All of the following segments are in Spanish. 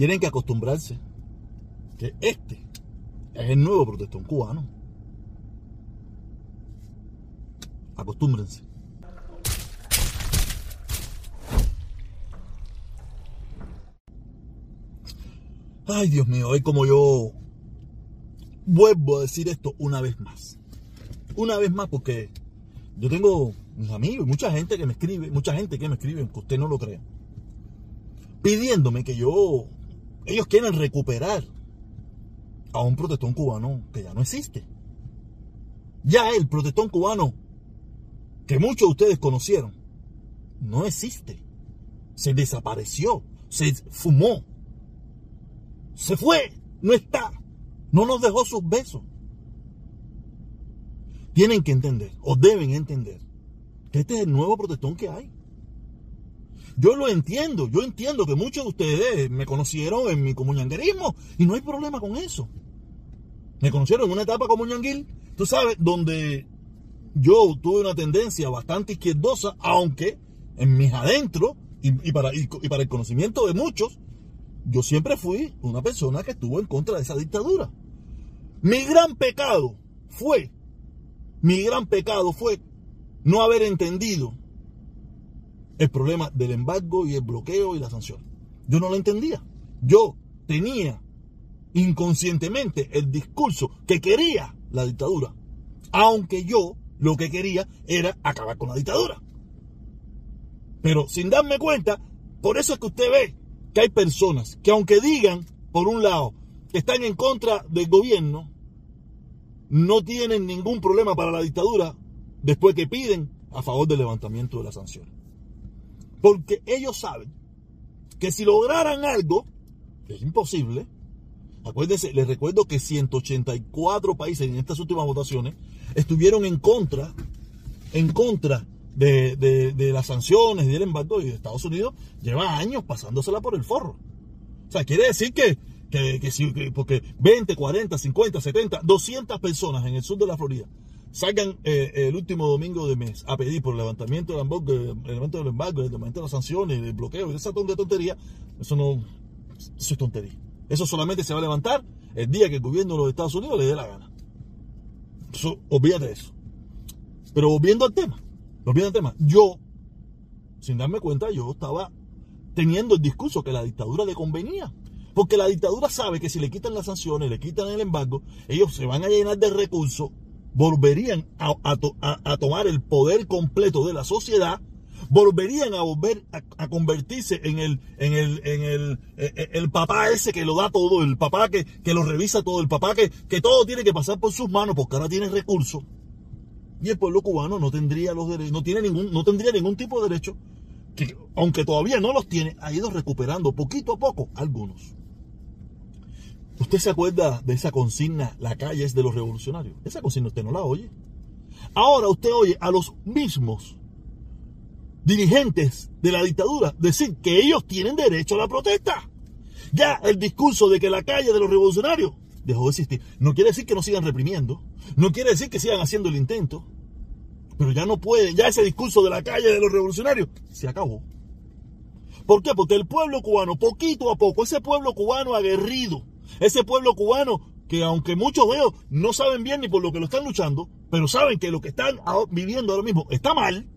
tienen que acostumbrarse que este es el nuevo protestón cubano. Acostúmbrense. Ay, Dios mío, hoy como yo vuelvo a decir esto una vez más. Una vez más porque yo tengo mis amigos mucha gente que me escribe, mucha gente que me escribe, que usted no lo crea, pidiéndome que yo, ellos quieren recuperar a un protestón cubano que ya no existe. Ya el protestón cubano que muchos de ustedes conocieron, no existe. Se desapareció, se fumó, se fue, no está, no nos dejó sus besos. Tienen que entender, o deben entender, que este es el nuevo protestón que hay. Yo lo entiendo, yo entiendo que muchos de ustedes me conocieron en mi comunanguerismo y no hay problema con eso. Me conocieron en una etapa comunanguil, tú sabes, donde yo tuve una tendencia bastante izquierdosa, aunque en mis adentros y, para, y para el conocimiento de muchos, yo siempre fui una persona que estuvo en contra de esa dictadura. Mi gran pecado fue, mi gran pecado fue no haber entendido el problema del embargo y el bloqueo y la sanción. Yo no lo entendía. Yo tenía inconscientemente el discurso que quería la dictadura, aunque yo lo que quería era acabar con la dictadura. Pero sin darme cuenta, por eso es que usted ve que hay personas que aunque digan, por un lado, que están en contra del gobierno, no tienen ningún problema para la dictadura después que piden a favor del levantamiento de las sanciones. Porque ellos saben que si lograran algo, que es imposible, acuérdense, les recuerdo que 184 países en estas últimas votaciones estuvieron en contra, en contra de, las sanciones y del embargo y de Estados Unidos lleva años pasándosela por el forro. O sea, quiere decir que, que, porque 20, 40, 50, 70, 200 personas en el sur de la Florida salgan eh, el último domingo de mes a pedir por el levantamiento del embargo, el levantamiento del embargo, el levantamiento de las sanciones, el bloqueo y esa tontería, eso no, es tontería. Eso solamente se va a levantar el día que el gobierno de los Estados Unidos le dé la gana. Eso, de eso. Pero volviendo al tema, volviendo al tema, yo, sin darme cuenta, yo estaba teniendo el discurso que la dictadura le convenía. Porque la dictadura sabe que si le quitan las sanciones, le quitan el embargo, ellos se van a llenar de recursos, volverían a, tomar el poder completo de la sociedad, volverían a volver a, convertirse en el, en el, en el, e, e, el, papá ese que lo da todo, el papá que, que lo revisa todo, el papá que, que todo tiene que pasar por sus manos porque ahora tiene recursos. Y el pueblo cubano no tendría los derechos, no tiene ningún, no tendría ningún tipo de derecho, que aunque todavía no los tiene, ha ido recuperando poquito a poco algunos. ¿Usted se acuerda de esa consigna, la calle es de los revolucionarios? Esa consigna usted no la oye. Ahora usted oye a los mismos dirigentes de la dictadura decir que ellos tienen derecho a la protesta. Ya el discurso de que la calle de los revolucionarios dejó de existir. No quiere decir que no sigan reprimiendo, no quiere decir que sigan haciendo el intento, pero ya no pueden, ya ese discurso de la calle de los revolucionarios se acabó. ¿Por qué? Porque el pueblo cubano, poquito a poco, ese pueblo cubano aguerrido, ese pueblo cubano que aunque muchos de ellos no saben bien ni por lo que lo están luchando, pero saben que lo que están viviendo ahora mismo está mal,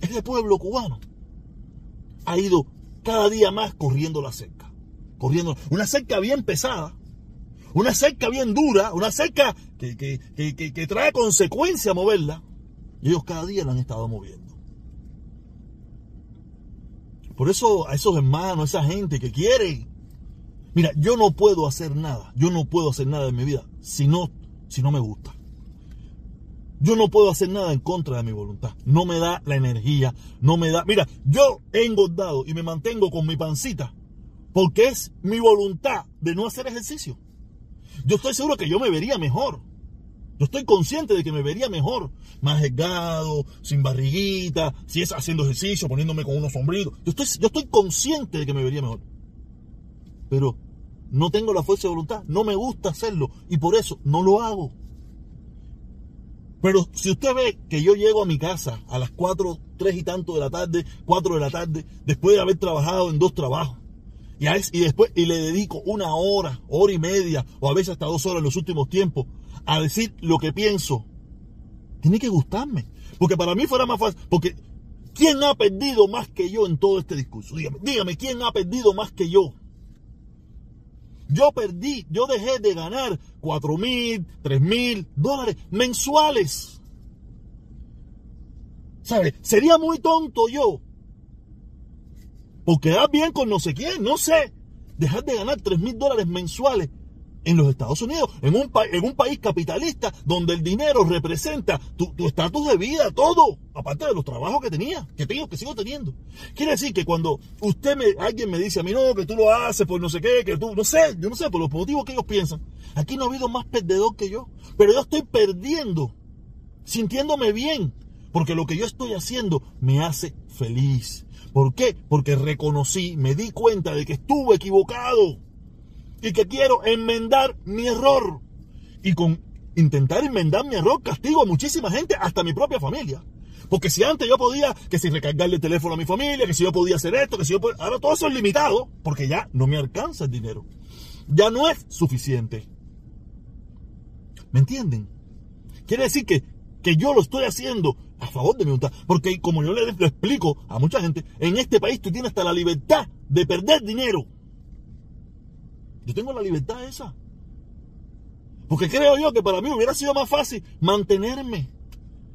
ese pueblo cubano ha ido cada día más corriendo la cerca. Corriendo. Una cerca bien pesada. Una cerca bien dura. Una cerca que, que, trae consecuencia moverla. Y ellos cada día la han estado moviendo. Por eso a esos hermanos, a esa gente que quiere. Mira, yo no puedo hacer nada. Yo no puedo hacer nada en mi vida si no, si no me gusta. Yo no puedo hacer nada en contra de mi voluntad. No me da la energía, no me da... Mira, yo he engordado y me mantengo con mi pancita porque es mi voluntad de no hacer ejercicio. Yo estoy seguro que yo me vería mejor yo estoy consciente de que me vería mejor, más delgado, sin barriguita, si es haciendo ejercicio, poniéndome con unos sombritos. Yo estoy, yo estoy consciente de que me vería mejor. Pero no tengo la fuerza de voluntad, no me gusta hacerlo y por eso no lo hago. Pero si usted ve que yo llego a mi casa a las 4, tres y tanto de la tarde, cuatro de la tarde, después de haber trabajado en dos trabajos. Y, y después y le dedico una hora, hora y media, o a veces hasta dos horas en los últimos tiempos, a decir lo que pienso. Tiene que gustarme. Porque para mí fuera más fácil. Porque ¿quién ha perdido más que yo en todo este discurso? Dígame, ¿quién ha perdido más que yo? Yo perdí, yo dejé de ganar 4 mil, 3 mil dólares mensuales. ¿Sabe? Sería muy tonto yo. Porque da bien con no sé quién, no sé. Dejar de ganar 3 mil dólares mensuales en los Estados Unidos, en un, en un país capitalista donde el dinero representa tu estatus de vida, todo, aparte de los trabajos que tenía, que tengo, que sigo teniendo. Quiere decir que cuando usted me, alguien me dice a mí, no, que tú lo haces por no sé qué, que tú, no sé, yo no sé, por los motivos que ellos piensan. Aquí no ha habido más perdedor que yo, pero yo estoy perdiendo, sintiéndome bien, porque lo que yo estoy haciendo me hace feliz. ¿Por qué? Porque reconocí, me di cuenta de que estuve equivocado y que quiero enmendar mi error. Y con intentar enmendar mi error castigo a muchísima gente, hasta mi propia familia. Porque si antes yo podía, que si recargarle el teléfono a mi familia, que si yo podía hacer esto, que si yo podía... Ahora todo eso es limitado, porque ya no me alcanza el dinero. Ya no es suficiente. ¿Me entienden? Quiere decir que, que yo lo estoy haciendo a favor de mi voluntad. Porque como yo le explico a mucha gente, en este país tú tienes hasta la libertad de perder dinero. Yo tengo la libertad esa. Porque creo yo que para mí hubiera sido más fácil mantenerme.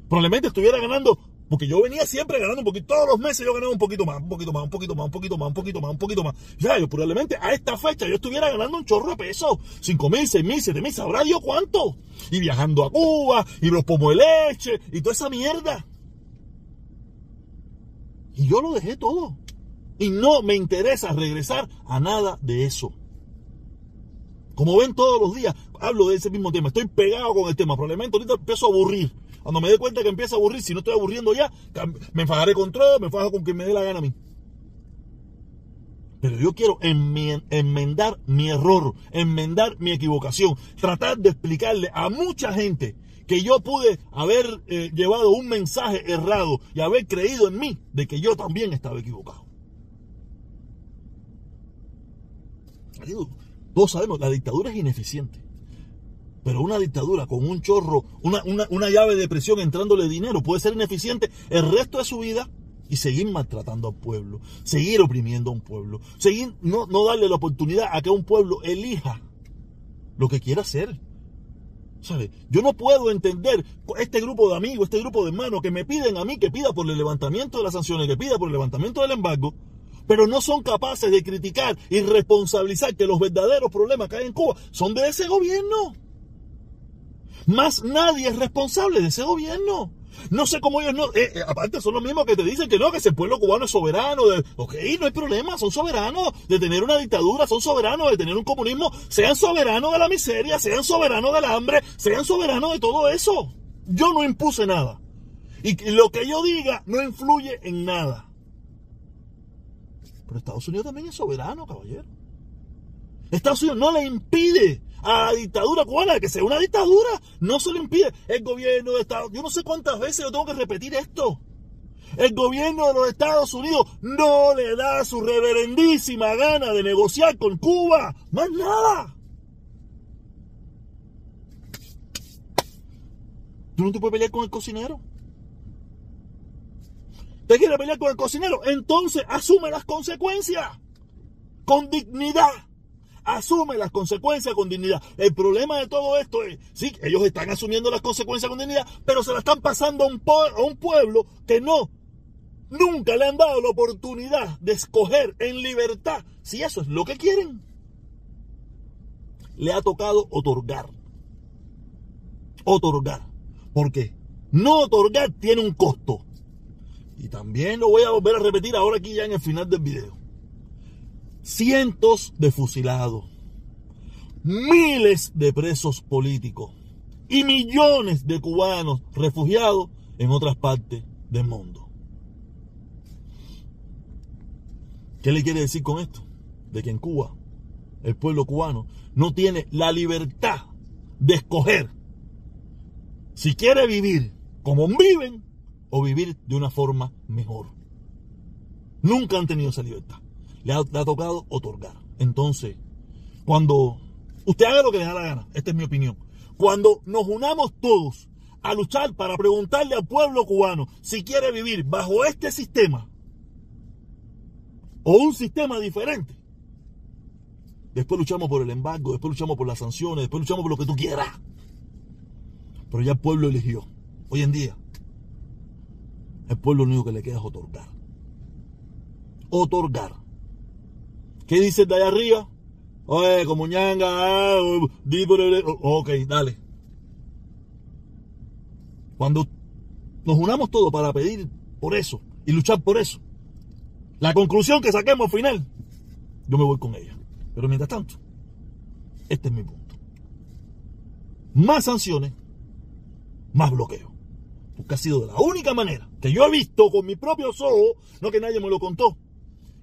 Probablemente estuviera ganando, porque yo venía siempre ganando un poquito, todos los meses yo ganaba un poquito más, un poquito más, un poquito más, un poquito más, un poquito más, un poquito más. Ya, yo probablemente a esta fecha yo estuviera ganando un chorro de peso, cinco mil, seis mil, siete mil, sabrá Dios cuánto. Y viajando a Cuba, y los pomos de leche, y toda esa mierda. Y yo lo dejé todo. Y no me interesa regresar a nada de eso. Como ven todos los días, hablo de ese mismo tema. Estoy pegado con el tema. Probablemente ahorita empiezo a aburrir. Cuando me dé cuenta que empiezo a aburrir, si no estoy aburriendo ya, me enfadaré con todo, me enfajo con quien me dé la gana a mí. Pero yo quiero enmendar mi error, enmendar mi equivocación, tratar de explicarle a mucha gente que yo pude haber eh, llevado un mensaje errado y haber creído en mí de que yo también estaba equivocado. Todos sabemos, la dictadura es ineficiente. Pero una dictadura con un chorro, una, llave de presión entrándole dinero puede ser ineficiente el resto de su vida y seguir maltratando al pueblo, seguir oprimiendo a un pueblo, seguir no, no darle la oportunidad a que un pueblo elija lo que quiera hacer. ¿Sabe? Yo no puedo entender este grupo de amigos, este grupo de hermanos que me piden a mí que pida por el levantamiento de las sanciones, que pida por el levantamiento del embargo, pero no son capaces de criticar y responsabilizar que los verdaderos problemas que hay en Cuba son de ese gobierno. Más nadie es responsable de ese gobierno. No sé cómo ellos no. Eh, eh, aparte, son los mismos que te dicen que no, que ese pueblo cubano es soberano. De, ok, no hay problema, son soberanos de tener una dictadura, son soberanos de tener un comunismo. Sean soberanos de la miseria, sean soberanos del hambre, sean soberanos de todo eso. Yo no impuse nada. Y lo que yo diga no influye en nada. Pero Estados Unidos también es soberano, caballero. Estados Unidos no le impide a la dictadura cubana que sea una dictadura. No se le impide. El gobierno de Estados Yo no sé cuántas veces yo tengo que repetir esto. El gobierno de los Estados Unidos no le da su reverendísima gana de negociar con Cuba. Más nada. ¿Tú no te puedes pelear con el cocinero? ¿Te quiere pelear con el cocinero? Entonces asume las consecuencias. Con dignidad. Asume las consecuencias con dignidad. El problema de todo esto es, sí, ellos están asumiendo las consecuencias con dignidad, pero se la están pasando a un, a un pueblo que no, nunca le han dado la oportunidad de escoger en libertad si eso es lo que quieren. Le ha tocado otorgar. Otorgar. ¿Por qué? No otorgar tiene un costo. Y también lo voy a volver a repetir ahora aquí ya en el final del video. Cientos de fusilados, miles de presos políticos y millones de cubanos refugiados en otras partes del mundo. ¿Qué le quiere decir con esto? De que en Cuba el pueblo cubano no tiene la libertad de escoger si quiere vivir como viven o vivir de una forma mejor. Nunca han tenido esa libertad. Le ha, tocado otorgar. Entonces, cuando usted haga lo que le da la gana, esta es mi opinión, cuando nos unamos todos a luchar para preguntarle al pueblo cubano si quiere vivir bajo este sistema o un sistema diferente, después luchamos por el embargo, después luchamos por las sanciones, después luchamos por lo que tú quieras. Pero ya el pueblo eligió. Hoy en día, el pueblo lo único que le queda es otorgar. Otorgar. ¿Qué dice de allá arriba? Oye, como ñanga, ah, di por el... Ok, dale. Cuando nos unamos todos para pedir por eso y luchar por eso, la conclusión que saquemos al final, yo me voy con ella. Pero mientras tanto, este es mi punto. Más sanciones, más bloqueo. Porque ha sido la única manera yo he visto con mis propios ojos, no que nadie me lo contó,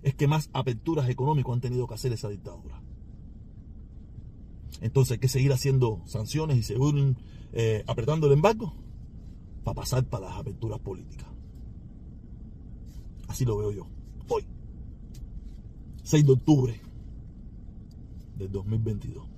es que más aperturas económicas han tenido que hacer esa dictadura. Entonces hay que seguir haciendo sanciones y seguir eh, apretando el embargo para pasar para las aperturas políticas. Así lo veo yo. Hoy, 6 de octubre del 2022.